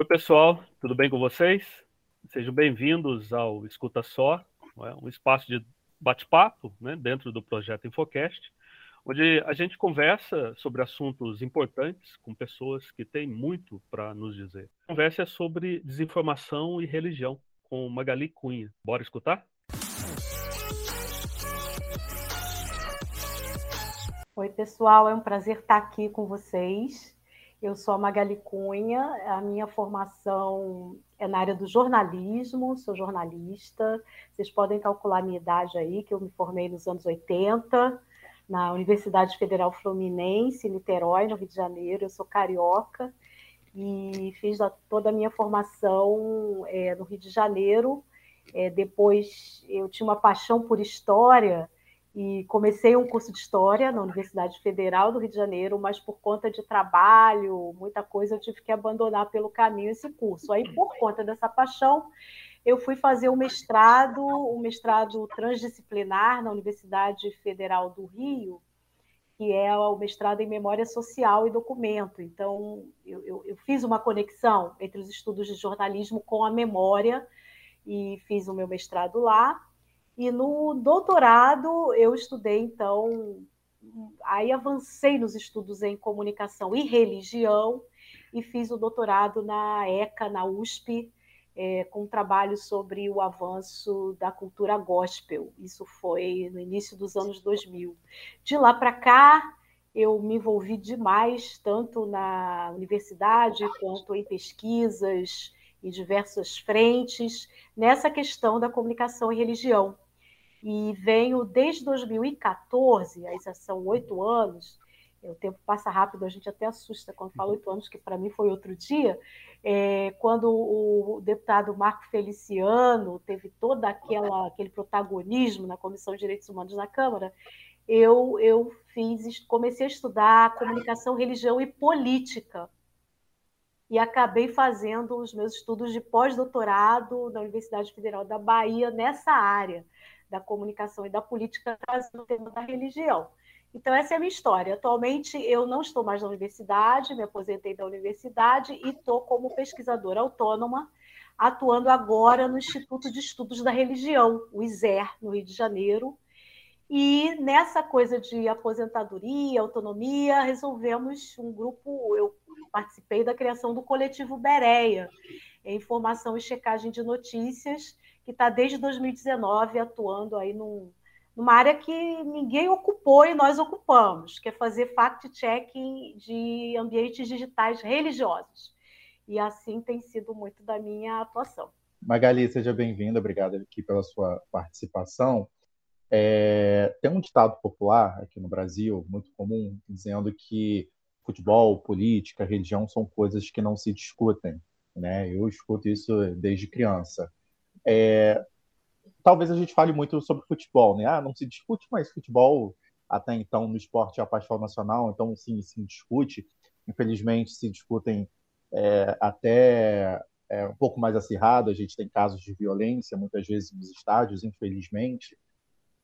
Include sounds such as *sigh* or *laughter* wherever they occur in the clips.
Oi, pessoal, tudo bem com vocês? Sejam bem-vindos ao Escuta Só, é? um espaço de bate-papo né, dentro do projeto Infocast, onde a gente conversa sobre assuntos importantes com pessoas que têm muito para nos dizer. A conversa é sobre desinformação e religião, com Magali Cunha. Bora escutar? Oi, pessoal, é um prazer estar aqui com vocês. Eu sou a Magali Cunha, a minha formação é na área do jornalismo, sou jornalista. Vocês podem calcular a minha idade aí, que eu me formei nos anos 80, na Universidade Federal Fluminense, em Niterói, no Rio de Janeiro. Eu sou carioca e fiz toda a minha formação é, no Rio de Janeiro. É, depois eu tinha uma paixão por história e comecei um curso de história na Universidade Federal do Rio de Janeiro, mas por conta de trabalho, muita coisa, eu tive que abandonar pelo caminho esse curso. Aí, por conta dessa paixão, eu fui fazer um mestrado, um mestrado transdisciplinar na Universidade Federal do Rio, que é o mestrado em Memória Social e Documento. Então, eu, eu, eu fiz uma conexão entre os estudos de jornalismo com a memória e fiz o meu mestrado lá. E no doutorado eu estudei, então, aí avancei nos estudos em comunicação e religião e fiz o doutorado na ECA, na USP, é, com um trabalho sobre o avanço da cultura gospel. Isso foi no início dos anos 2000. De lá para cá, eu me envolvi demais, tanto na universidade quanto em pesquisas em diversas frentes, nessa questão da comunicação e religião e venho desde 2014, aí já são oito anos, o tempo passa rápido, a gente até assusta quando fala oito anos, que para mim foi outro dia, é, quando o deputado Marco Feliciano teve todo aquela, aquele protagonismo na Comissão de Direitos Humanos na Câmara, eu, eu fiz, comecei a estudar comunicação, religião e política, e acabei fazendo os meus estudos de pós-doutorado na Universidade Federal da Bahia nessa área da comunicação e da política trazendo o tema da religião. Então, essa é a minha história. Atualmente, eu não estou mais na universidade, me aposentei da universidade e estou como pesquisadora autônoma, atuando agora no Instituto de Estudos da Religião, o ISER, no Rio de Janeiro. E nessa coisa de aposentadoria, autonomia, resolvemos um grupo. Eu participei da criação do coletivo Bereia, informação e checagem de notícias, que está desde 2019 atuando aí num, numa área que ninguém ocupou e nós ocupamos, que é fazer fact-checking de ambientes digitais religiosos. E assim tem sido muito da minha atuação. Magali, seja bem-vinda, obrigado aqui pela sua participação. É, tem um ditado popular aqui no Brasil, muito comum, dizendo que futebol, política, religião são coisas que não se discutem. Né? Eu escuto isso desde criança. É, talvez a gente fale muito sobre futebol, né? Ah, não se discute mais futebol até então no esporte é a paixão nacional, então sim, se discute. Infelizmente se discutem é, até é, um pouco mais acirrado, a gente tem casos de violência muitas vezes nos estádios, infelizmente.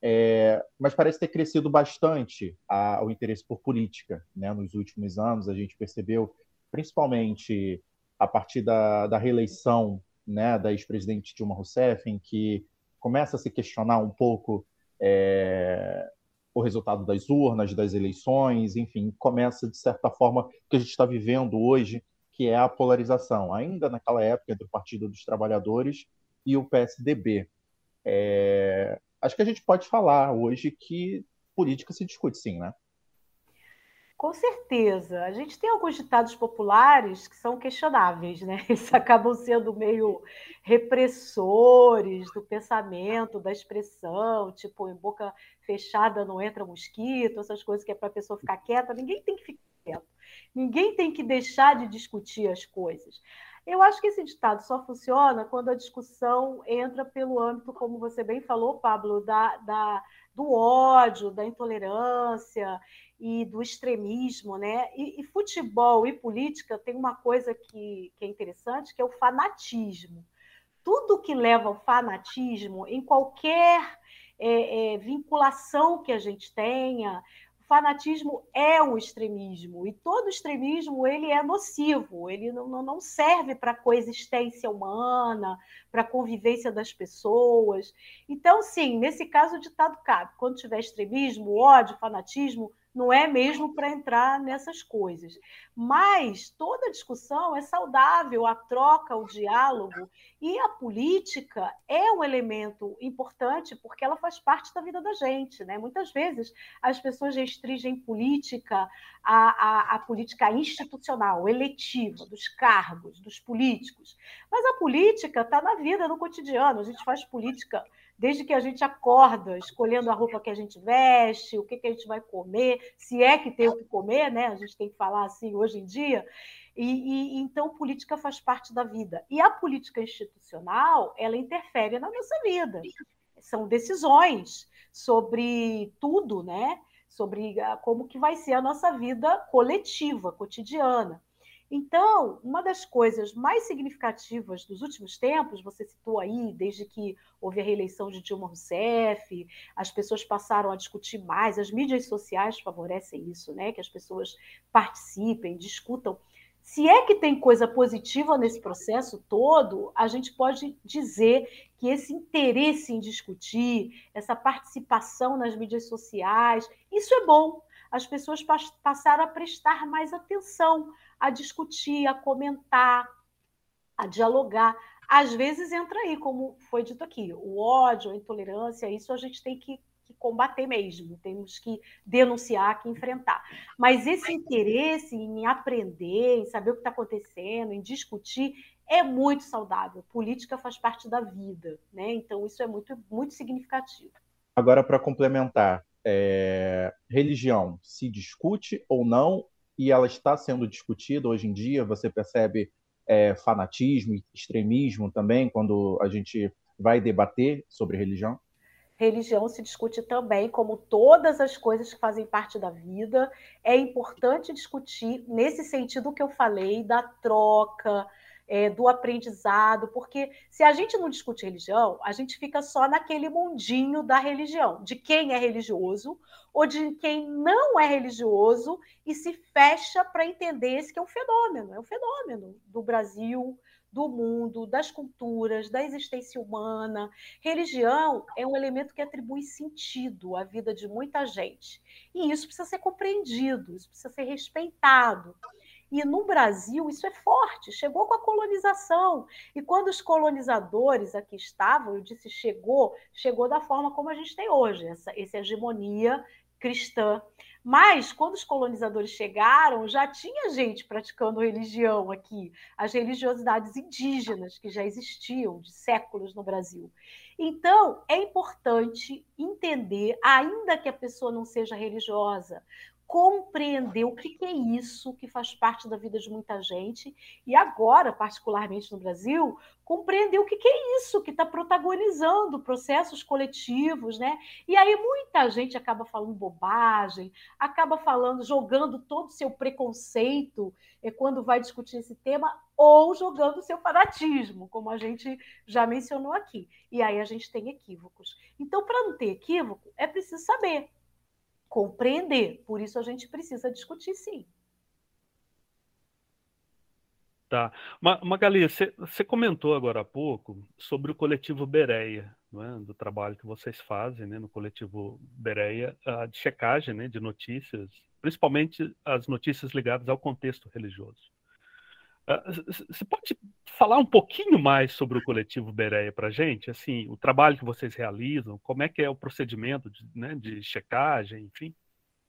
É, mas parece ter crescido bastante a, o interesse por política né? nos últimos anos. A gente percebeu, principalmente a partir da, da reeleição né, da ex-presidente Dilma Rousseff, em que começa a se questionar um pouco é, o resultado das urnas, das eleições, enfim, começa, de certa forma, o que a gente está vivendo hoje, que é a polarização, ainda naquela época entre o Partido dos Trabalhadores e o PSDB. É, acho que a gente pode falar hoje que política se discute sim, né? Com certeza. A gente tem alguns ditados populares que são questionáveis, né? *laughs* Eles acabam sendo meio repressores do pensamento, da expressão, tipo, em boca fechada não entra mosquito, essas coisas que é para a pessoa ficar quieta. Ninguém tem que ficar quieto. Ninguém tem que deixar de discutir as coisas. Eu acho que esse ditado só funciona quando a discussão entra pelo âmbito, como você bem falou, Pablo, da, da do ódio, da intolerância e do extremismo, né? E, e, futebol e política tem uma coisa que, que é interessante, que é o fanatismo. Tudo que leva ao fanatismo, em qualquer é, é, vinculação que a gente tenha, fanatismo é um extremismo e todo extremismo ele é nocivo, ele não, não serve para a coexistência humana, para a convivência das pessoas. Então, sim, nesse caso o ditado cabe. Quando tiver extremismo, ódio, fanatismo, não é mesmo para entrar nessas coisas. Mas toda discussão é saudável, a troca, o diálogo, e a política é um elemento importante porque ela faz parte da vida da gente. Né? Muitas vezes as pessoas restringem política à, à, à política institucional, eletiva, dos cargos, dos políticos. Mas a política está na vida, no cotidiano, a gente faz política desde que a gente acorda, escolhendo a roupa que a gente veste, o que, que a gente vai comer, se é que tem o que comer, né? A gente tem que falar assim hoje em dia. E, e, então política faz parte da vida e a política institucional ela interfere na nossa vida são decisões sobre tudo né sobre ah, como que vai ser a nossa vida coletiva cotidiana então, uma das coisas mais significativas dos últimos tempos, você citou aí, desde que houve a reeleição de Dilma Rousseff, as pessoas passaram a discutir mais, as mídias sociais favorecem isso, né? Que as pessoas participem, discutam. Se é que tem coisa positiva nesse processo todo, a gente pode dizer que esse interesse em discutir, essa participação nas mídias sociais, isso é bom. As pessoas passaram a prestar mais atenção a discutir, a comentar, a dialogar. Às vezes entra aí, como foi dito aqui, o ódio, a intolerância, isso a gente tem que, que combater mesmo, temos que denunciar, que enfrentar. Mas esse interesse em aprender, em saber o que está acontecendo, em discutir, é muito saudável. Política faz parte da vida, né? Então isso é muito, muito significativo. Agora, para complementar, é, religião se discute ou não e ela está sendo discutida hoje em dia. Você percebe é, fanatismo, extremismo também quando a gente vai debater sobre religião? Religião se discute também, como todas as coisas que fazem parte da vida. É importante discutir nesse sentido que eu falei da troca, é, do aprendizado, porque se a gente não discute religião, a gente fica só naquele mundinho da religião, de quem é religioso ou de quem não é religioso e se fecha para entender esse que é um fenômeno, é um fenômeno do Brasil, do mundo, das culturas, da existência humana. Religião é um elemento que atribui sentido à vida de muita gente. E isso precisa ser compreendido, isso precisa ser respeitado. E no Brasil isso é forte, chegou com a colonização. E quando os colonizadores aqui estavam, eu disse chegou, chegou da forma como a gente tem hoje, essa, essa hegemonia cristã. Mas quando os colonizadores chegaram, já tinha gente praticando religião aqui, as religiosidades indígenas que já existiam de séculos no Brasil. Então, é importante entender, ainda que a pessoa não seja religiosa, compreender o que é isso que faz parte da vida de muita gente e agora, particularmente no Brasil, compreender o que é isso que está protagonizando processos coletivos, né? E aí muita gente acaba falando bobagem, acaba falando, jogando todo o seu preconceito é quando vai discutir esse tema ou jogando o seu fanatismo, como a gente já mencionou aqui. E aí a gente tem equívocos. Então, para não ter equívoco, é preciso saber compreender. Por isso a gente precisa discutir, sim. Tá. Magali, você comentou agora há pouco sobre o coletivo Bereia, é? do trabalho que vocês fazem né, no coletivo Bereia, de checagem né, de notícias, principalmente as notícias ligadas ao contexto religioso. Você pode falar um pouquinho mais sobre o coletivo Bereia para gente? Assim, o trabalho que vocês realizam, como é que é o procedimento de, né, de checagem, enfim?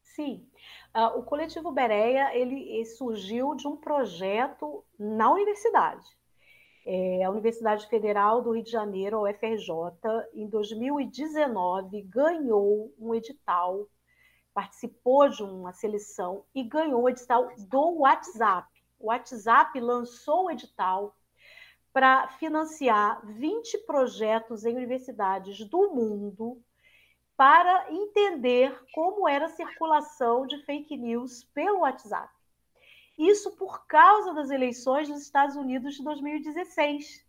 Sim, uh, o coletivo Bereia ele surgiu de um projeto na universidade. É, a Universidade Federal do Rio de Janeiro, a UFRJ, em 2019 ganhou um edital, participou de uma seleção e ganhou o edital do WhatsApp o WhatsApp lançou o edital para financiar 20 projetos em universidades do mundo para entender como era a circulação de fake news pelo WhatsApp. Isso por causa das eleições dos Estados Unidos de 2016.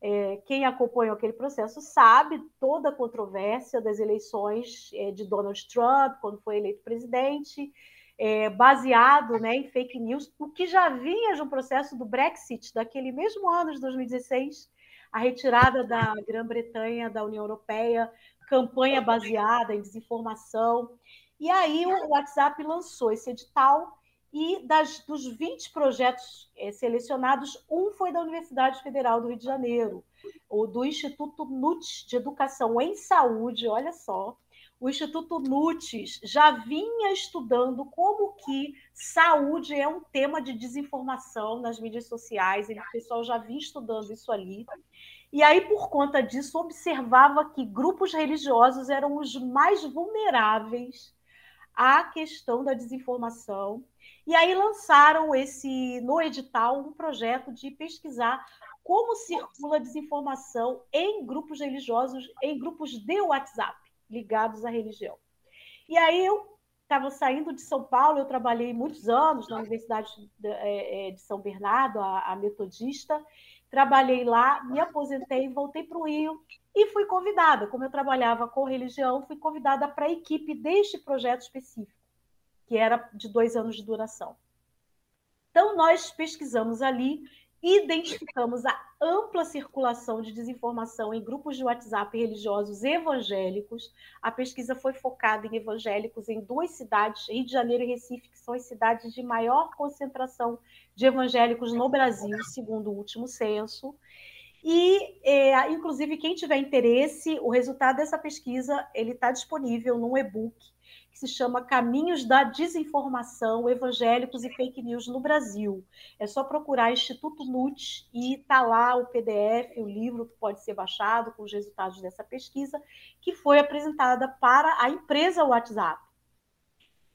é, quem acompanhou aquele processo sabe toda a controvérsia das eleições é, de Donald Trump, quando foi eleito presidente, é, baseado né, em fake news, o que já vinha de um processo do Brexit, daquele mesmo ano de 2016, a retirada da Grã-Bretanha da União Europeia, campanha baseada em desinformação. E aí o WhatsApp lançou esse edital e das, dos 20 projetos é, selecionados, um foi da Universidade Federal do Rio de Janeiro, o do Instituto NUT de Educação em Saúde, olha só. O Instituto NUTES já vinha estudando como que saúde é um tema de desinformação nas mídias sociais, o pessoal já vinha estudando isso ali. E aí, por conta disso, observava que grupos religiosos eram os mais vulneráveis à questão da desinformação e aí lançaram esse no edital um projeto de pesquisar como circula desinformação em grupos religiosos, em grupos de WhatsApp ligados à religião. E aí eu estava saindo de São Paulo, eu trabalhei muitos anos na Universidade de, é, é, São Bernardo, a, metodista, trabalhei lá, me aposentei, voltei para o Rio e fui convidada. Como eu trabalhava com religião, fui convidada para a equipe deste projeto específico que era de dois anos de duração. Então, nós pesquisamos ali, identificamos a ampla circulação de desinformação em grupos de WhatsApp religiosos evangélicos. A pesquisa foi focada em evangélicos em duas cidades, Rio de Janeiro e Recife, que são as cidades de maior concentração de evangélicos no Brasil, segundo o último censo. E, é, inclusive, quem tiver interesse, o resultado dessa pesquisa ele está disponível num e-book que se chama Caminhos da Desinformação, Evangélicos e Fake News no Brasil. É só procurar Instituto NUT e está lá o PDF, o livro que pode ser baixado com os resultados dessa pesquisa, que foi apresentada para a empresa WhatsApp.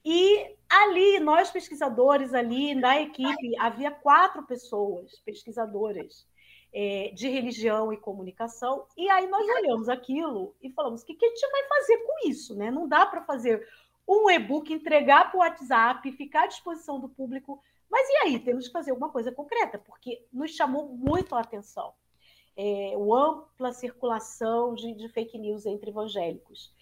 E ali, nós pesquisadores ali na equipe, havia quatro pessoas pesquisadoras é, de religião e comunicação, e aí nós olhamos aquilo e falamos: o que, que a gente vai fazer com isso? Né? Não dá para fazer um e-book, entregar para o WhatsApp, ficar à disposição do público. Mas e aí? Temos que fazer alguma coisa concreta, porque nos chamou muito a atenção é, a ampla circulação de, de fake news entre evangélicos.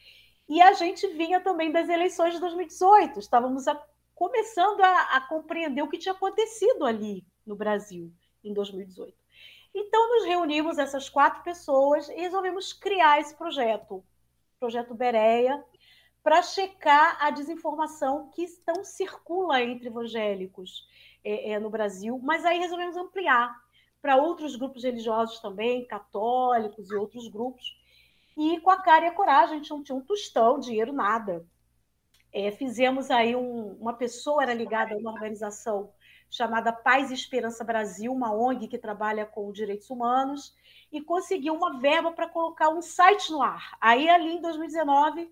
E a gente vinha também das eleições de 2018, estávamos a, começando a, a, compreender o que tinha acontecido ali no Brasil em 2018. Então, nos reunimos, essas quatro pessoas, e resolvemos criar esse projeto, projeto Bereia, para checar a desinformação que estão circula entre evangélicos é, é, no Brasil, mas aí resolvemos ampliar para outros grupos religiosos também, católicos e outros grupos. E com a cara e a coragem, a gente não tinha um tostão, dinheiro, nada. É, fizemos aí um, uma pessoa era ligada a uma organização chamada Paz e Esperança Brasil, uma ONG que trabalha com direitos humanos, e conseguiu uma verba para colocar um site no ar. Aí, ali em 2019,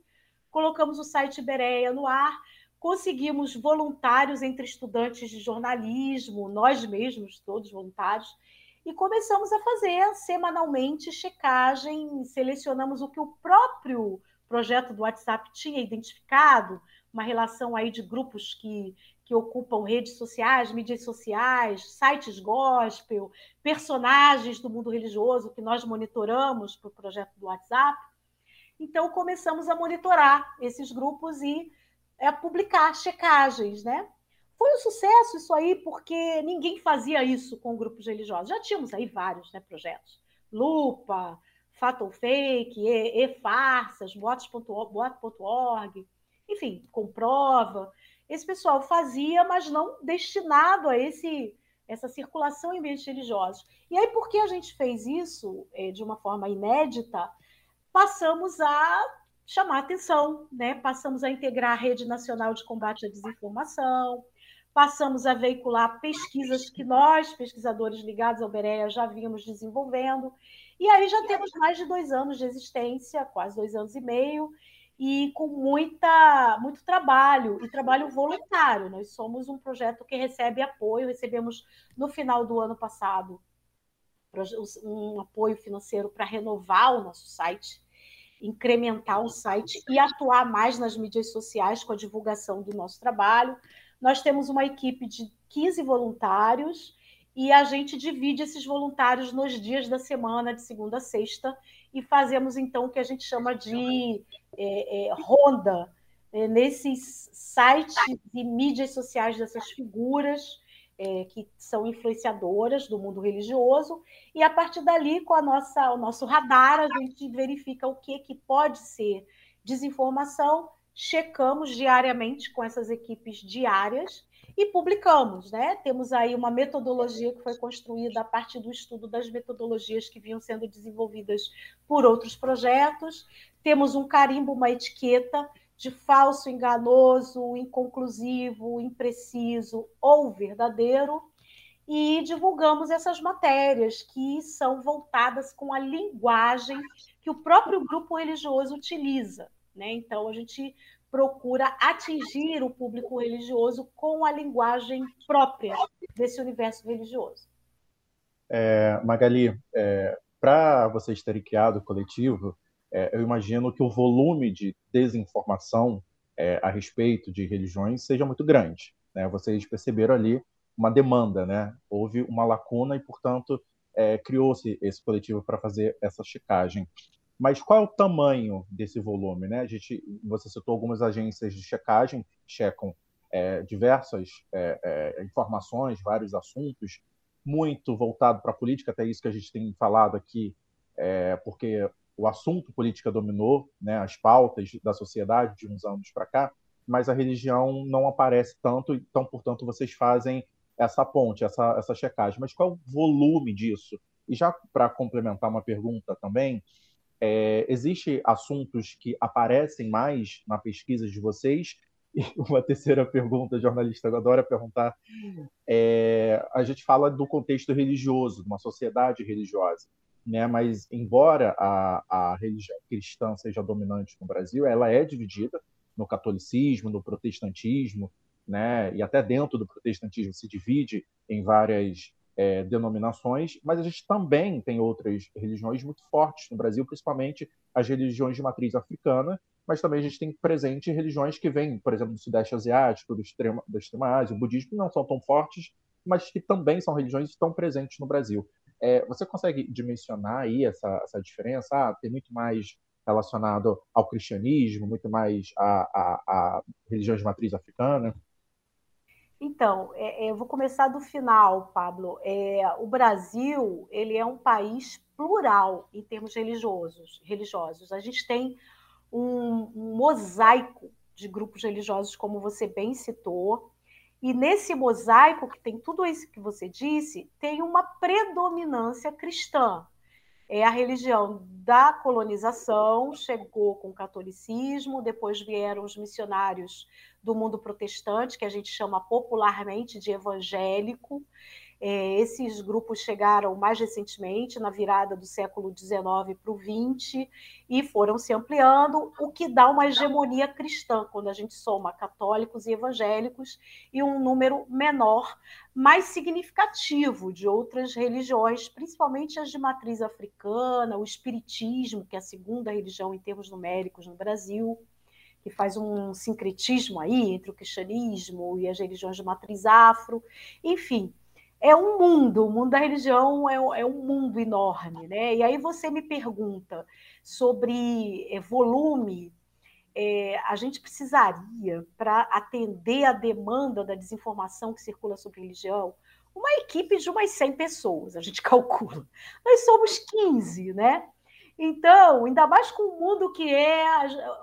colocamos o site Bereia no ar, conseguimos voluntários entre estudantes de jornalismo, nós mesmos, todos voluntários, e começamos a fazer semanalmente checagem, selecionamos o que o próprio projeto do WhatsApp tinha identificado, uma relação aí de grupos que, que ocupam redes sociais, mídias sociais, sites gospel, personagens do mundo religioso que nós monitoramos para o projeto do WhatsApp. Então, começamos a monitorar esses grupos e é, publicar checagens, né? Foi um sucesso isso aí, porque ninguém fazia isso com grupos religiosos. Já tínhamos aí vários né, projetos. Lupa, Fatal Fake, E-Farsas, Boatos.org, enfim, comprova. Esse pessoal fazia, mas não destinado a esse essa circulação em ambientes religiosos. E aí, por que a gente fez isso é, de uma forma inédita? Passamos a chamar atenção, né? passamos a integrar a Rede Nacional de Combate à Desinformação, passamos a veicular pesquisas que nós, pesquisadores ligados ao Berea, já vínhamos desenvolvendo, e aí já temos mais de dois anos de existência, quase dois anos e meio, e com muita, muito trabalho, e trabalho voluntário. Nós somos um projeto que recebe apoio, recebemos no final do ano passado um apoio financeiro para renovar o nosso site, incrementar o site e atuar mais nas mídias sociais com a divulgação do nosso trabalho. Nós temos uma equipe de 15 voluntários e a gente divide esses voluntários nos dias da semana, de segunda a sexta, e fazemos então o que a gente chama de é, é, ronda é, nesses sites e mídias sociais dessas figuras é, que são influenciadoras do mundo religioso, e a partir dali, com a nossa, o nosso radar, a gente verifica o que, que pode ser desinformação, checamos diariamente com essas equipes diárias e publicamos, né? Temos aí uma metodologia que foi construída a partir do estudo das metodologias que vinham sendo desenvolvidas por outros projetos. Temos um carimbo, uma etiqueta de falso, enganoso, inconclusivo, impreciso ou verdadeiro, e divulgamos essas matérias que são voltadas com a linguagem que o próprio grupo religioso utiliza. Né? Então, a gente procura atingir o público religioso com a linguagem própria desse universo religioso. É, Magali, é, para vocês terem criado o coletivo, é, eu imagino que o volume de desinformação é, a respeito de religiões seja muito grande. Né? Vocês perceberam ali uma demanda, né? houve uma lacuna e, portanto, é, criou-se esse coletivo para fazer essa checagem. Mas qual é o tamanho desse volume? Né? A gente, você citou algumas agências de checagem que checam é, diversas é, é, informações, vários assuntos, muito voltado para a política, até isso que a gente tem falado aqui, é, porque o assunto política dominou né, as pautas da sociedade de uns anos para cá, mas a religião não aparece tanto, então, portanto, vocês fazem essa ponte, essa, essa checagem. Mas qual é o volume disso? E já para complementar uma pergunta também, é, Existem assuntos que aparecem mais na pesquisa de vocês? E *laughs* uma terceira pergunta, a jornalista adora perguntar. É, a gente fala do contexto religioso, de uma sociedade religiosa né? Mas embora a, a religião cristã seja dominante no Brasil, ela é dividida no catolicismo, no protestantismo, né? E até dentro do protestantismo se divide em várias é, denominações, mas a gente também tem outras religiões muito fortes no Brasil, principalmente as religiões de matriz africana, mas também a gente tem presente religiões que vêm, por exemplo, do Sudeste Asiático, do extrema, da extrema Ásia, o budismo não são tão fortes, mas que também são religiões que estão presentes no Brasil. É, você consegue dimensionar aí essa, essa diferença? Ah, tem muito mais relacionado ao cristianismo, muito mais a, a, a religiões de matriz africana? Então, é, é, eu vou começar do final, Pablo. É, o Brasil ele é um país plural em termos religiosos. religiosos. A gente tem um, um mosaico de grupos religiosos, como você bem citou. E nesse mosaico, que tem tudo isso que você disse, tem uma predominância cristã. É a religião da colonização, chegou com o catolicismo, depois vieram os missionários do mundo protestante, que a gente chama popularmente de evangélico, é, esses grupos chegaram mais recentemente, na virada do século XIX para o XX, e foram se ampliando, o que dá uma hegemonia cristã, quando a gente soma católicos e evangélicos, e um número menor, mais significativo de outras religiões, principalmente as de matriz africana, o espiritismo, que é a segunda religião em termos numéricos no Brasil que faz um sincretismo aí entre o cristianismo e as religiões de matriz afro, enfim, é um mundo, o mundo da religião é, é, um mundo enorme, né? E aí você me pergunta sobre é, volume, é, a gente precisaria, para atender a demanda da desinformação que circula sobre religião, uma equipe de umas 100 pessoas, a gente *laughs* calcula. Nós somos 15, né? Então, ainda mais com o mundo que é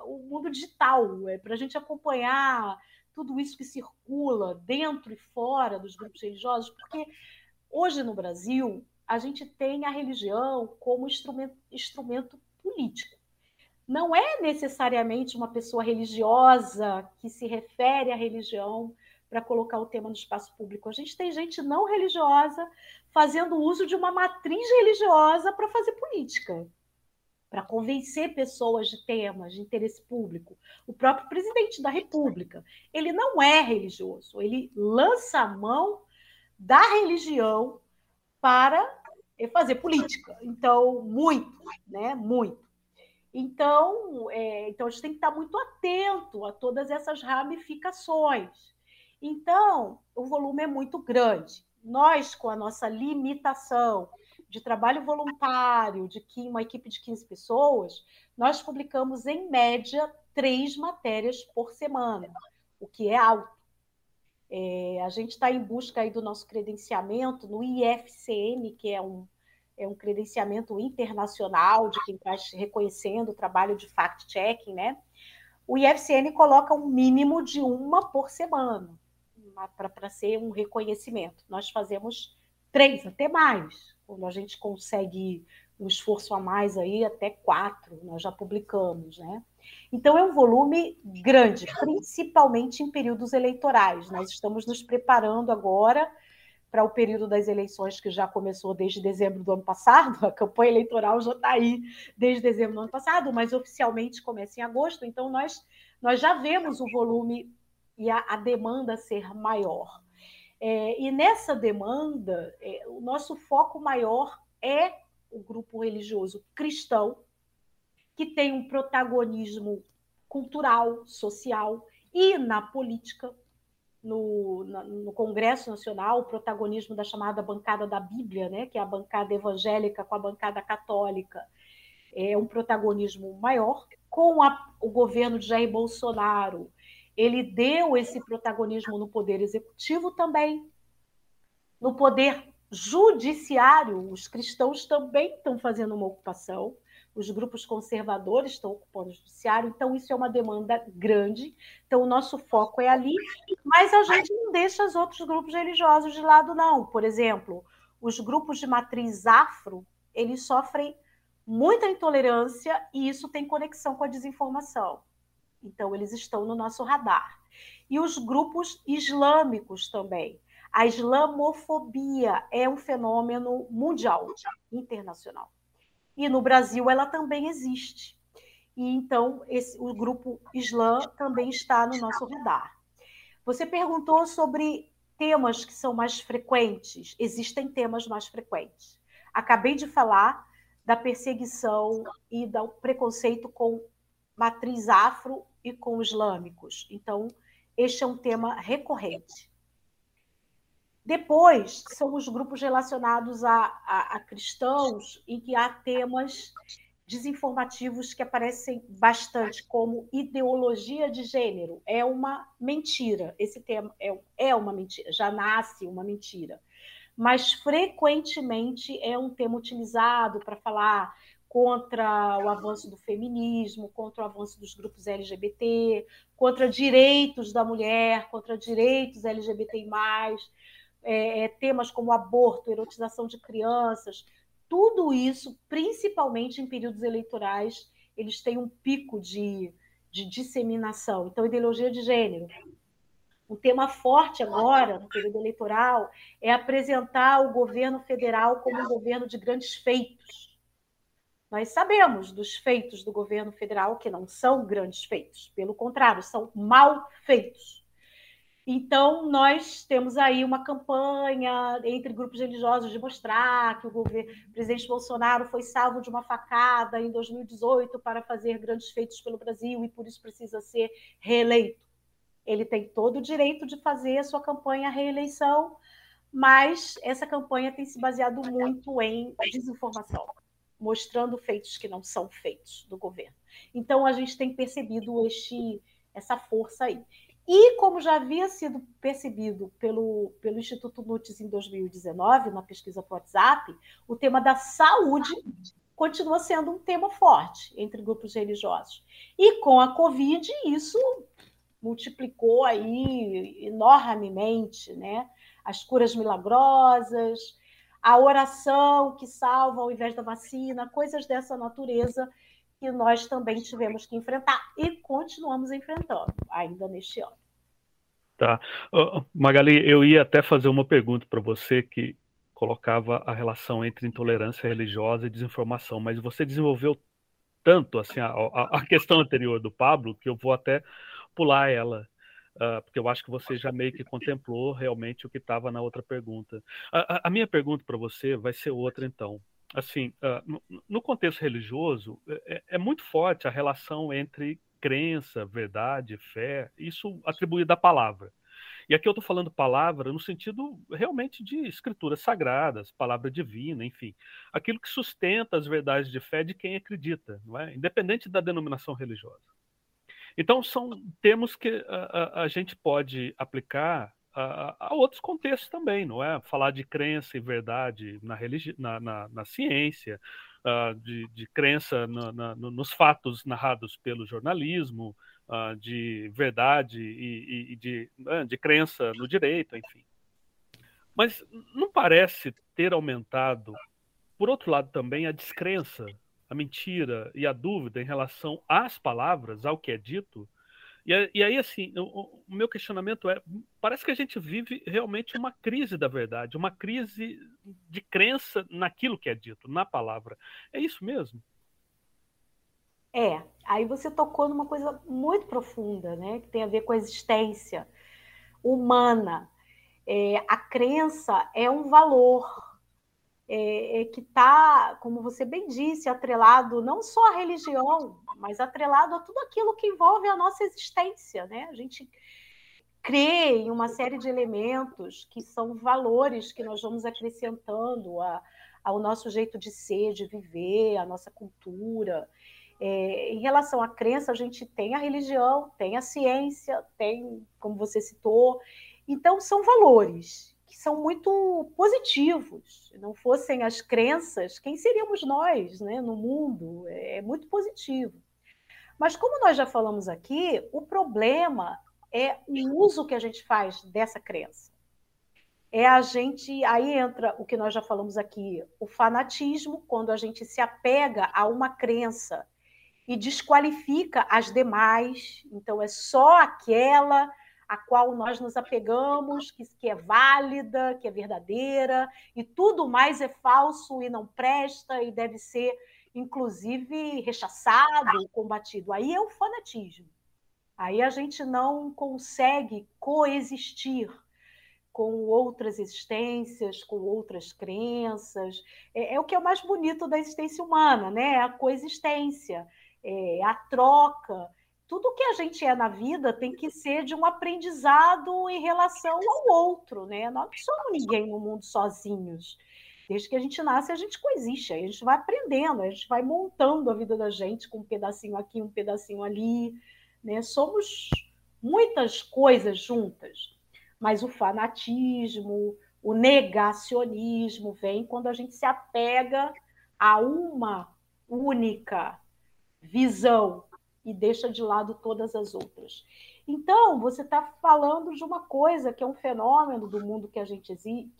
o mundo digital, é para a gente acompanhar tudo isso que circula dentro e fora dos grupos religiosos, porque hoje no Brasil a gente tem a religião como instrumento, instrumento político. Não é necessariamente uma pessoa religiosa que se refere à religião para colocar o tema no espaço público. A gente tem gente não religiosa fazendo uso de uma matriz religiosa para fazer política para convencer pessoas de temas de interesse público. O próprio presidente da República, ele não é religioso, ele lança a mão da religião para fazer política. Então, muito, né? Muito. Então, é, então a gente tem que estar muito atento a todas essas ramificações. Então, o volume é muito grande. nós, com a nossa limitação de trabalho voluntário, de uma equipe de 15 pessoas, nós publicamos, em média, três matérias por semana, o que é alto. É, a gente está em busca aí do nosso credenciamento no IFCN, que é um, é um credenciamento internacional de quem está reconhecendo o trabalho de fact-checking, né? O IFCN coloca um mínimo de uma por semana para ser um reconhecimento. Nós fazemos três, até mais. Quando a gente consegue um esforço a mais aí, até quatro, nós já publicamos, né? Então é um volume grande, principalmente em períodos eleitorais. Nós estamos nos preparando agora para o período das eleições que já começou desde dezembro do ano passado. A campanha eleitoral já está aí desde dezembro do ano passado, mas oficialmente começa em agosto. Então nós nós já vemos o volume e a, a demanda ser maior. É, e nessa demanda, é, o nosso foco maior é o grupo religioso cristão, que tem um protagonismo cultural, social e na política. No, na, no Congresso Nacional, o protagonismo da chamada bancada da Bíblia, né, que é a bancada evangélica com a bancada católica, é um protagonismo maior. Com a, o governo de Jair Bolsonaro, ele deu esse protagonismo no poder executivo também, no poder judiciário, os cristãos também estão fazendo uma ocupação, os grupos conservadores estão ocupando o judiciário, então isso é uma demanda grande. Então o nosso foco é ali, mas a gente não deixa os outros grupos religiosos de lado, não. Por exemplo, os grupos de matriz afro, eles sofrem muita intolerância e isso tem conexão com a desinformação. Então, eles estão no nosso radar. E os grupos islâmicos também. A islamofobia é um fenômeno mundial, internacional. E no Brasil ela também existe. E então esse, o grupo Islã também está no nosso radar. Você perguntou sobre temas que são mais frequentes. Existem temas mais frequentes. Acabei de falar da perseguição e do preconceito com matriz afro e com islâmicos. Então, este é um tema recorrente. Depois, são os grupos relacionados a, a, a cristãos, em que há temas desinformativos que aparecem bastante, como ideologia de gênero. É uma mentira. Esse tema é, é uma mentira, já nasce uma mentira. Mas frequentemente é um tema utilizado para falar contra o avanço do feminismo, contra o avanço dos grupos LGBT, contra direitos da mulher, contra direitos LGBTI+, é, é, temas como aborto, erotização de crianças, tudo isso, principalmente em períodos eleitorais, eles têm um pico de, de disseminação. Então, ideologia de gênero. Um tema forte agora, no período eleitoral, é apresentar o governo federal como um governo de grandes feitos nós sabemos dos feitos do governo federal que não são grandes feitos, pelo contrário, são mal feitos. Então, nós temos aí uma campanha entre grupos religiosos de mostrar que o, governo, o presidente Bolsonaro foi salvo de uma facada em 2018 para fazer grandes feitos pelo Brasil e por isso precisa ser reeleito. Ele tem todo o direito de fazer a sua campanha à reeleição, mas essa campanha tem se baseado muito em desinformação mostrando feitos que não são feitos do governo. Então a gente tem percebido este, essa força aí. E como já havia sido percebido pelo, pelo Instituto Nutis em 2019, na pesquisa do WhatsApp, o tema da saúde continua sendo um tema forte entre grupos religiosos. E com a Covid, isso multiplicou aí enormemente, né? As curas milagrosas, a oração que salva ao invés da vacina, coisas dessa natureza que nós também tivemos que enfrentar e continuamos enfrentando ainda neste ano. Tá. Magali, eu ia até fazer uma pergunta para você que colocava a relação entre intolerância religiosa e desinformação, mas você desenvolveu tanto assim a, a questão anterior do Pablo que eu vou até pular ela uh, porque eu acho que você já meio que contemplou realmente o que estava na outra pergunta. A, a, a minha pergunta para você vai ser outra, então. Assim, uh, no, no, contexto religioso, é, é, muito forte a relação entre crença, verdade, fé, isso atribuído à palavra. E aqui eu estou falando palavra no sentido realmente de escrituras sagradas, palavra divina, enfim, aquilo que sustenta as verdades de fé de quem acredita, não é? independente da denominação religiosa. Então, são termos que a, a, a gente pode aplicar a, a, outros contextos também, não é? Falar de crença e verdade na, religi na, na, na ciência, uh, de, de, crença na, nos fatos narrados pelo jornalismo, uh, de verdade e, e de, uh, de crença no direito, enfim. Mas não parece ter aumentado, por outro lado, também a descrença, a mentira e a dúvida em relação às palavras, ao que é dito. E, e aí, assim, o, o meu questionamento é: parece que a gente vive realmente uma crise da verdade, uma crise de crença naquilo que é dito, na palavra. É isso mesmo? É, aí você tocou numa coisa muito profunda, né? Que tem a ver com a existência humana. É, a crença é um valor é, é que está, como você bem disse, atrelado não só à religião, mas atrelado a tudo aquilo que envolve a nossa existência, né? A gente crê em uma série de elementos que são valores que nós vamos acrescentando a, ao nosso jeito de ser, de viver, à nossa cultura. É, em relação à crença, a gente tem a religião, tem a ciência, tem, como você citou, então são valores são muito positivos. Se não fossem as crenças, quem seríamos nós né, no mundo? É, é muito positivo. Mas como nós já falamos aqui, o problema é o uso que a gente faz dessa crença. É a gente, aí entra o que nós já falamos aqui, o fanatismo, quando a gente se apega a uma crença e desqualifica as demais. Então, é só aquela a qual nós nos apegamos, que, que é válida, que é verdadeira, e tudo mais é falso e não presta e deve ser, inclusive, rechaçado, combatido. Aí é o fanatismo. Aí a gente não consegue coexistir com outras existências, com outras crenças. É, é, o que é o mais bonito da existência humana, né? A coexistência é, a troca. Tudo que a gente é na vida tem que ser de um aprendizado em relação ao outro, né? Nós não somos ninguém no mundo sozinhos. Desde que a gente nasce, a gente coexiste, a gente vai aprendendo, a gente vai montando a vida da gente com um pedacinho aqui, um pedacinho ali, né? Somos muitas coisas juntas, mas o fanatismo, o negacionismo vem quando a gente se apega a uma única visão e deixa de lado todas as outras. Então, você está falando de uma coisa que é um fenômeno do mundo que a gente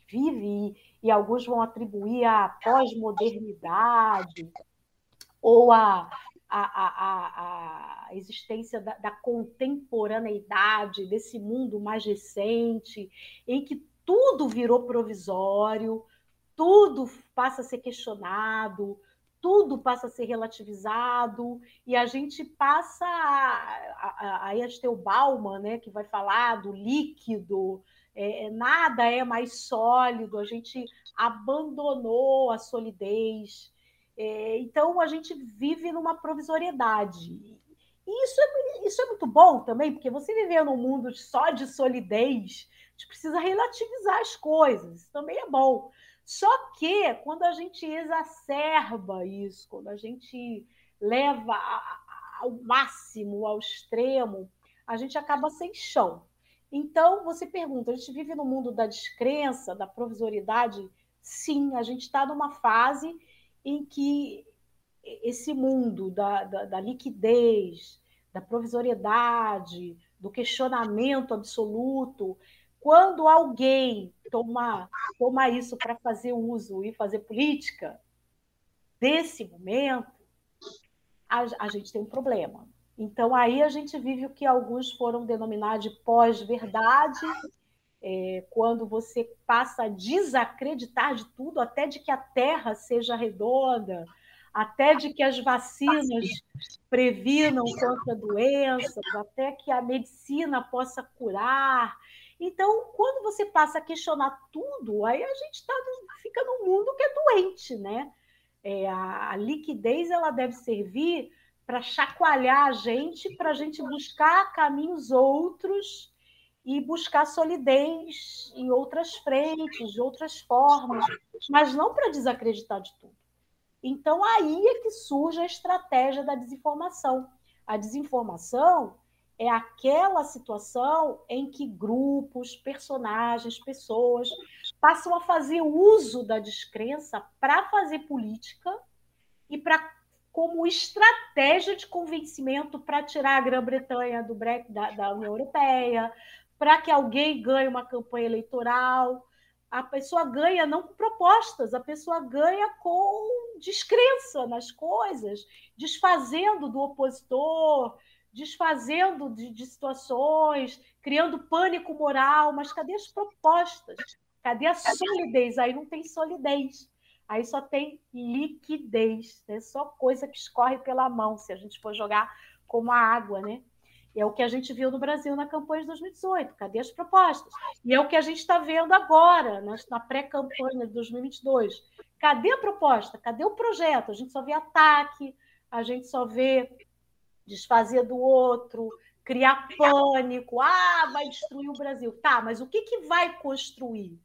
vive, e, alguns vão atribuir à pós-modernidade ou à a, a, a, existência da, da contemporaneidade, desse mundo mais recente, em que tudo virou provisório, tudo passa a ser questionado, tudo passa a ser relativizado e a gente passa a, a, ter o Bauman, né, que vai falar do líquido, é, é, nada é mais sólido, a gente abandonou a solidez. É, então a gente vive numa provisoriedade. E isso é, isso é muito bom também, porque você viver num mundo só de solidez, a gente precisa relativizar as coisas, isso também é bom. Só que quando a gente exacerba isso, quando a gente leva ao máximo, ao extremo, a gente acaba sem chão. Então, você pergunta: a gente vive no mundo da descrença, da provisoriedade? Sim, a gente está numa fase em que esse mundo da, da, da liquidez, da provisoriedade, do questionamento absoluto, quando alguém toma, toma isso para fazer uso e fazer política, desse momento, a, a gente tem um problema. Então, aí a gente vive o que alguns foram denominar de pós-verdade, é, quando você passa a desacreditar de tudo, até de que a Terra seja redonda, até de que as vacinas previnam contra doenças, até que a medicina possa curar. Então, quando você passa a questionar tudo, aí a gente tá fica num mundo que é doente, né? É, a, a liquidez ela deve servir para chacoalhar a gente, para a gente buscar caminhos outros e buscar solidez em outras frentes, de outras formas, mas não para desacreditar de tudo. Então, aí é que surge a estratégia da desinformação. A desinformação é aquela situação em que grupos, personagens, pessoas passam a fazer uso da descrença para fazer política e para como estratégia de convencimento para tirar a Grã-Bretanha do da, da União Europeia, para que alguém ganhe uma campanha eleitoral. A pessoa ganha não com propostas, a pessoa ganha com descrença nas coisas, desfazendo do opositor, desfazendo de, de situações, criando pânico moral. Mas cadê as propostas? Cadê a solidez? Aí não tem solidez. Aí só tem liquidez, né? só coisa que escorre pela mão, se a gente for jogar como a água, né? É o que a gente viu no Brasil na campanha de 2018. Cadê as propostas? E é o que a gente está vendo agora, na pré-campanha de 2022. Cadê a proposta? Cadê o projeto? A gente só vê ataque, a gente só vê desfazer do outro, criar pânico. Ah, vai destruir o Brasil. Tá, mas o que, que vai construir?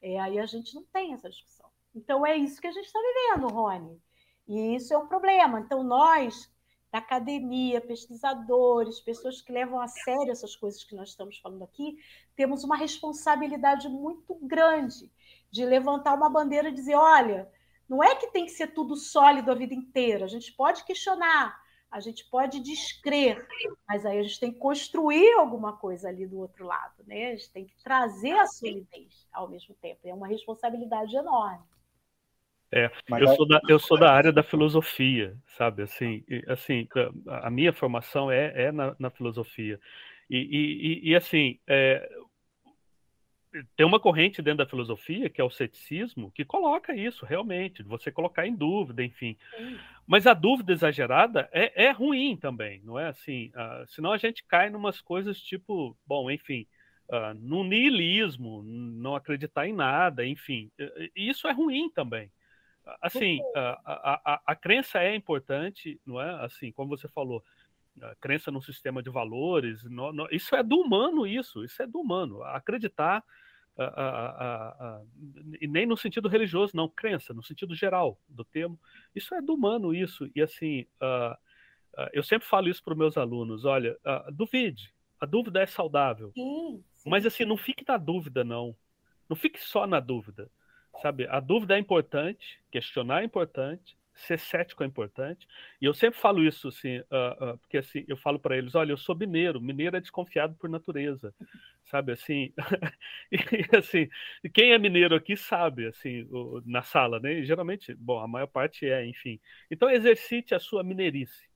É, aí a gente não tem essa discussão. Então é isso que a gente está vivendo, Rony. E isso é um problema. Então, nós da academia, pesquisadores, pessoas que levam a sério essas coisas que nós estamos falando aqui, temos uma responsabilidade muito grande de levantar uma bandeira e dizer: olha, não é que tem que ser tudo sólido a vida inteira, a gente pode questionar, a gente pode descrer, mas aí a gente tem que construir alguma coisa ali do outro lado, né? A gente tem que trazer a solidez ao mesmo tempo, é uma responsabilidade enorme. É, eu sou, da, eu sou da área da filosofia, sabe? Assim, assim a minha formação é, é na, na filosofia. E, e, e assim, é, tem uma corrente dentro da filosofia, que é o ceticismo, que coloca isso, realmente, você colocar em dúvida, enfim. Mas a dúvida exagerada é, é ruim também, não é assim? Uh, senão a gente cai em umas coisas tipo, bom, enfim, uh, no niilismo, não acreditar em nada, enfim. Isso é ruim também assim, a, a, a, crença é importante, não é? Assim, como você falou, a crença no sistema de valores, no, no, isso é do humano, isso, isso é do humano. Acreditar, e nem no sentido religioso, não, crença, no sentido geral do termo, isso é do humano, isso. E assim, eu sempre falo isso para os meus alunos: olha, duvide, a dúvida é saudável. Sim, sim. Mas assim, não fique na dúvida, não. Não fique só na dúvida. Sabe, a dúvida é importante, questionar é importante, ser cético é importante. E eu sempre falo isso, assim, uh, uh, porque assim, eu falo para eles, olha, eu sou mineiro, mineiro é desconfiado por natureza, sabe, assim, *laughs* e assim, quem é mineiro aqui sabe, assim, o, na sala, né, e geralmente, bom, a maior parte é, enfim. Então exercite a sua mineirice,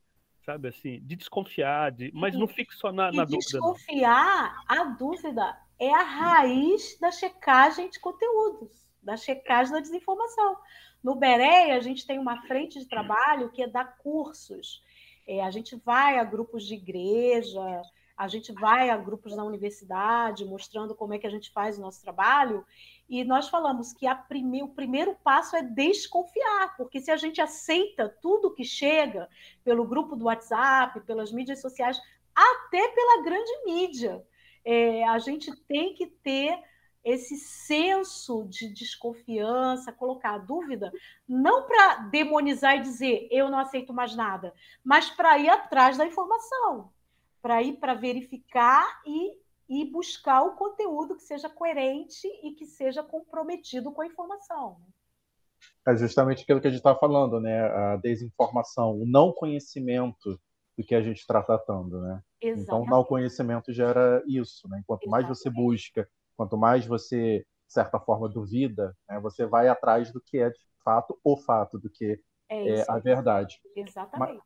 sabe, assim, de desconfiar, de, mas não fique só na, na dúvida. desconfiar, não. a dúvida é a raiz da checagem de conteúdos da checagem da desinformação. No BEREI, a gente tem uma frente de trabalho que é dar cursos. É, a gente vai a grupos de igreja, a gente vai a grupos na universidade, mostrando como é que a gente faz o nosso trabalho, e nós falamos que prime... o primeiro passo é desconfiar, porque se a gente aceita tudo que chega pelo grupo do WhatsApp, pelas mídias sociais, até pela grande mídia, é, a gente tem que ter esse senso de desconfiança, colocar a dúvida, não para demonizar e dizer eu não aceito mais nada, mas para ir atrás da informação, para ir para verificar e, e buscar o conteúdo que seja coerente e que seja comprometido com a informação. É justamente aquilo que a gente está falando, né? A desinformação, o não conhecimento do que a gente está tratando, né? Exatamente. Então, o não conhecimento gera isso, né? Enquanto Exatamente. mais você busca Quanto mais você, de certa forma, duvida, né, você vai atrás do que é de fato o fato, do que é, é a verdade. Exatamente.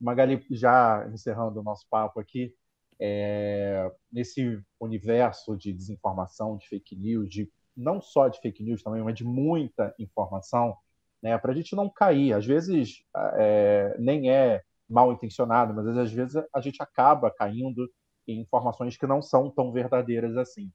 Magali, já encerrando o nosso papo aqui, é, nesse universo de desinformação, de fake news, de não só de fake news também, mas de muita informação, né, para a gente não cair. Às vezes é, nem é mal intencionado, mas às vezes a gente acaba caindo em informações que não são tão verdadeiras assim.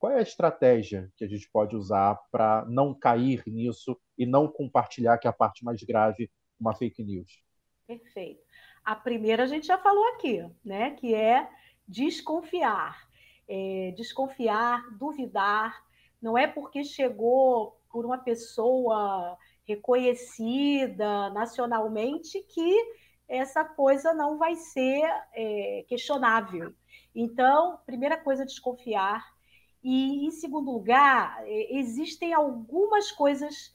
Qual é a estratégia que a gente pode usar para não cair nisso e não compartilhar, que é a parte mais grave, uma fake news? Perfeito. A primeira a gente já falou aqui, né? Que é desconfiar. é, desconfiar, duvidar. Não é porque chegou por uma pessoa reconhecida nacionalmente que essa coisa não vai ser é, questionável. Então, primeira coisa, desconfiar. E, em segundo lugar, é, existem algumas coisas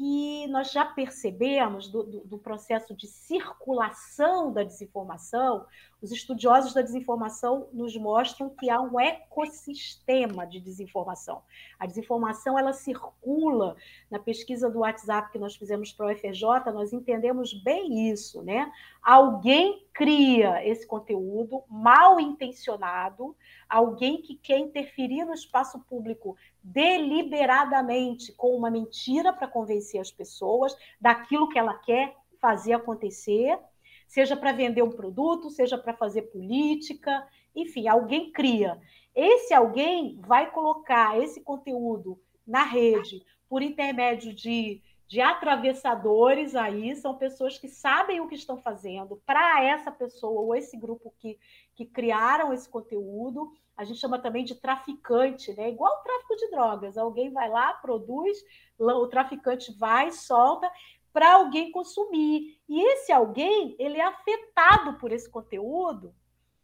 que nós já percebemos do, do, do, processo de circulação da desinformação, os estudiosos da desinformação nos mostram que há um ecossistema de desinformação. A desinformação ela circula na pesquisa do WhatsApp que nós fizemos para o UFJ, nós entendemos bem isso, né? Alguém cria esse conteúdo mal intencionado, alguém que quer interferir no espaço público deliberadamente com uma mentira para convencer as pessoas daquilo que ela quer fazer acontecer, seja para vender um produto, seja para fazer política, enfim, alguém cria. Esse alguém vai colocar esse conteúdo na rede por intermédio de, de atravessadores aí, são pessoas que sabem o que estão fazendo para essa pessoa ou esse grupo que, que criaram esse conteúdo a gente chama também de traficante, né? Igual o tráfico de drogas. Alguém vai lá, produz, o traficante vai, solta para alguém consumir. E esse alguém, ele é afetado por esse conteúdo,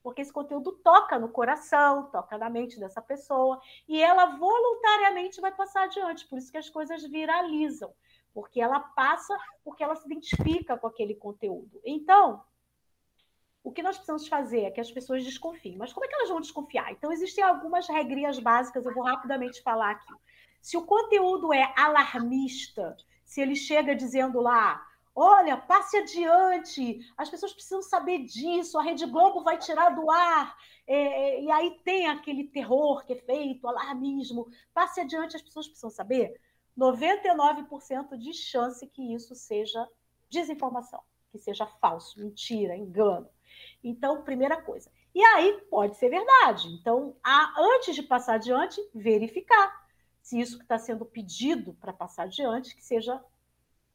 porque esse conteúdo toca no coração, toca na mente dessa pessoa, e ela voluntariamente vai passar adiante. Por isso que as coisas viralizam, porque ela passa, porque ela se identifica com aquele conteúdo. Então, o que nós precisamos fazer é que as pessoas desconfiem. Mas como é que elas vão desconfiar? Então, existem algumas regrinhas básicas, eu vou rapidamente falar aqui. Se o conteúdo é alarmista, se ele chega dizendo lá, olha, passe adiante, as pessoas precisam saber disso, a Rede Globo vai tirar do ar, é, e aí tem aquele terror que é feito, alarmismo, passe adiante, as pessoas precisam saber. 99% de chance que isso seja desinformação, que seja falso, mentira, engano. Então, primeira coisa. E aí pode ser verdade. Então, a, antes de passar adiante, verificar se isso que está sendo pedido para passar adiante, que seja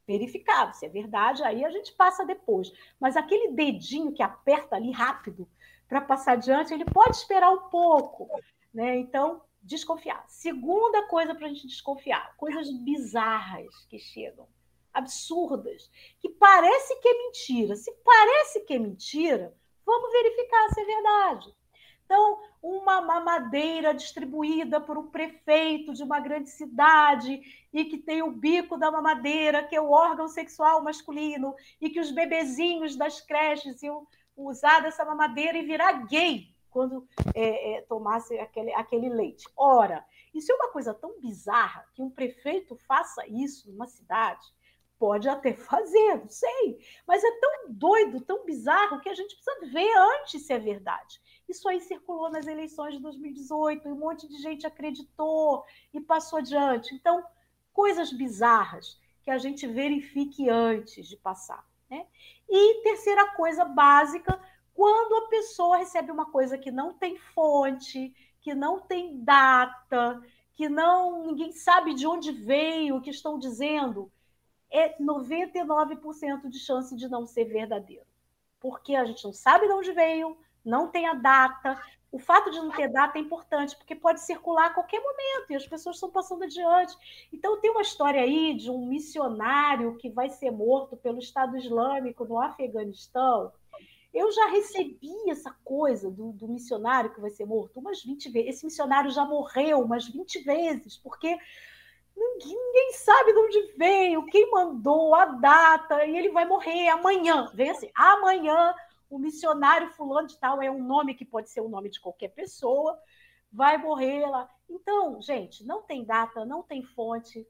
verificado. Se é verdade, aí a gente passa depois. Mas aquele dedinho que aperta ali rápido para passar adiante, ele pode esperar um pouco. Né? Então, desconfiar. Segunda coisa para a gente desconfiar: coisas bizarras que chegam, absurdas, que parece que é mentira. Se parece que é mentira, Vamos verificar se é verdade. Então, uma mamadeira distribuída por um prefeito de uma grande cidade e que tem o bico da mamadeira, que é o órgão sexual masculino, e que os bebezinhos das creches iam usar dessa mamadeira e virar gay quando é, é, tomasse aquele, aquele leite. Ora, isso é uma coisa tão bizarra que um prefeito faça isso numa cidade Pode até fazer, não sei. Mas é tão doido, tão bizarro, que a gente precisa ver antes se é verdade. Isso aí circulou nas eleições de 2018, e um monte de gente acreditou e passou adiante. Então, coisas bizarras que a gente verifique antes de passar. Né? E terceira coisa básica, quando a pessoa recebe uma coisa que não tem fonte, que não tem data, que não ninguém sabe de onde veio, o que estão dizendo, é 99% de chance de não ser verdadeiro. Porque a gente não sabe de onde veio, não tem a data. O fato de não ter data é importante, porque pode circular a qualquer momento e as pessoas estão passando adiante. Então, tem uma história aí de um missionário que vai ser morto pelo Estado Islâmico no Afeganistão. Eu já recebi essa coisa do, do missionário que vai ser morto umas 20 vezes. Esse missionário já morreu umas 20 vezes, porque Ninguém sabe de onde veio, quem mandou, a data, e ele vai morrer amanhã. Vem assim, amanhã o missionário fulano de tal é um nome que pode ser o nome de qualquer pessoa, vai morrer lá. Então, gente, não tem data, não tem fonte,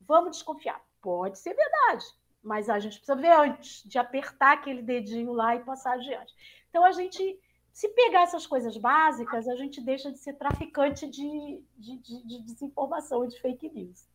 vamos desconfiar. Pode ser verdade, mas a gente precisa ver antes de apertar aquele dedinho lá e passar adiante. Então, a gente se pegar essas coisas básicas, a gente deixa de ser traficante de, de, de, de desinformação e de fake news.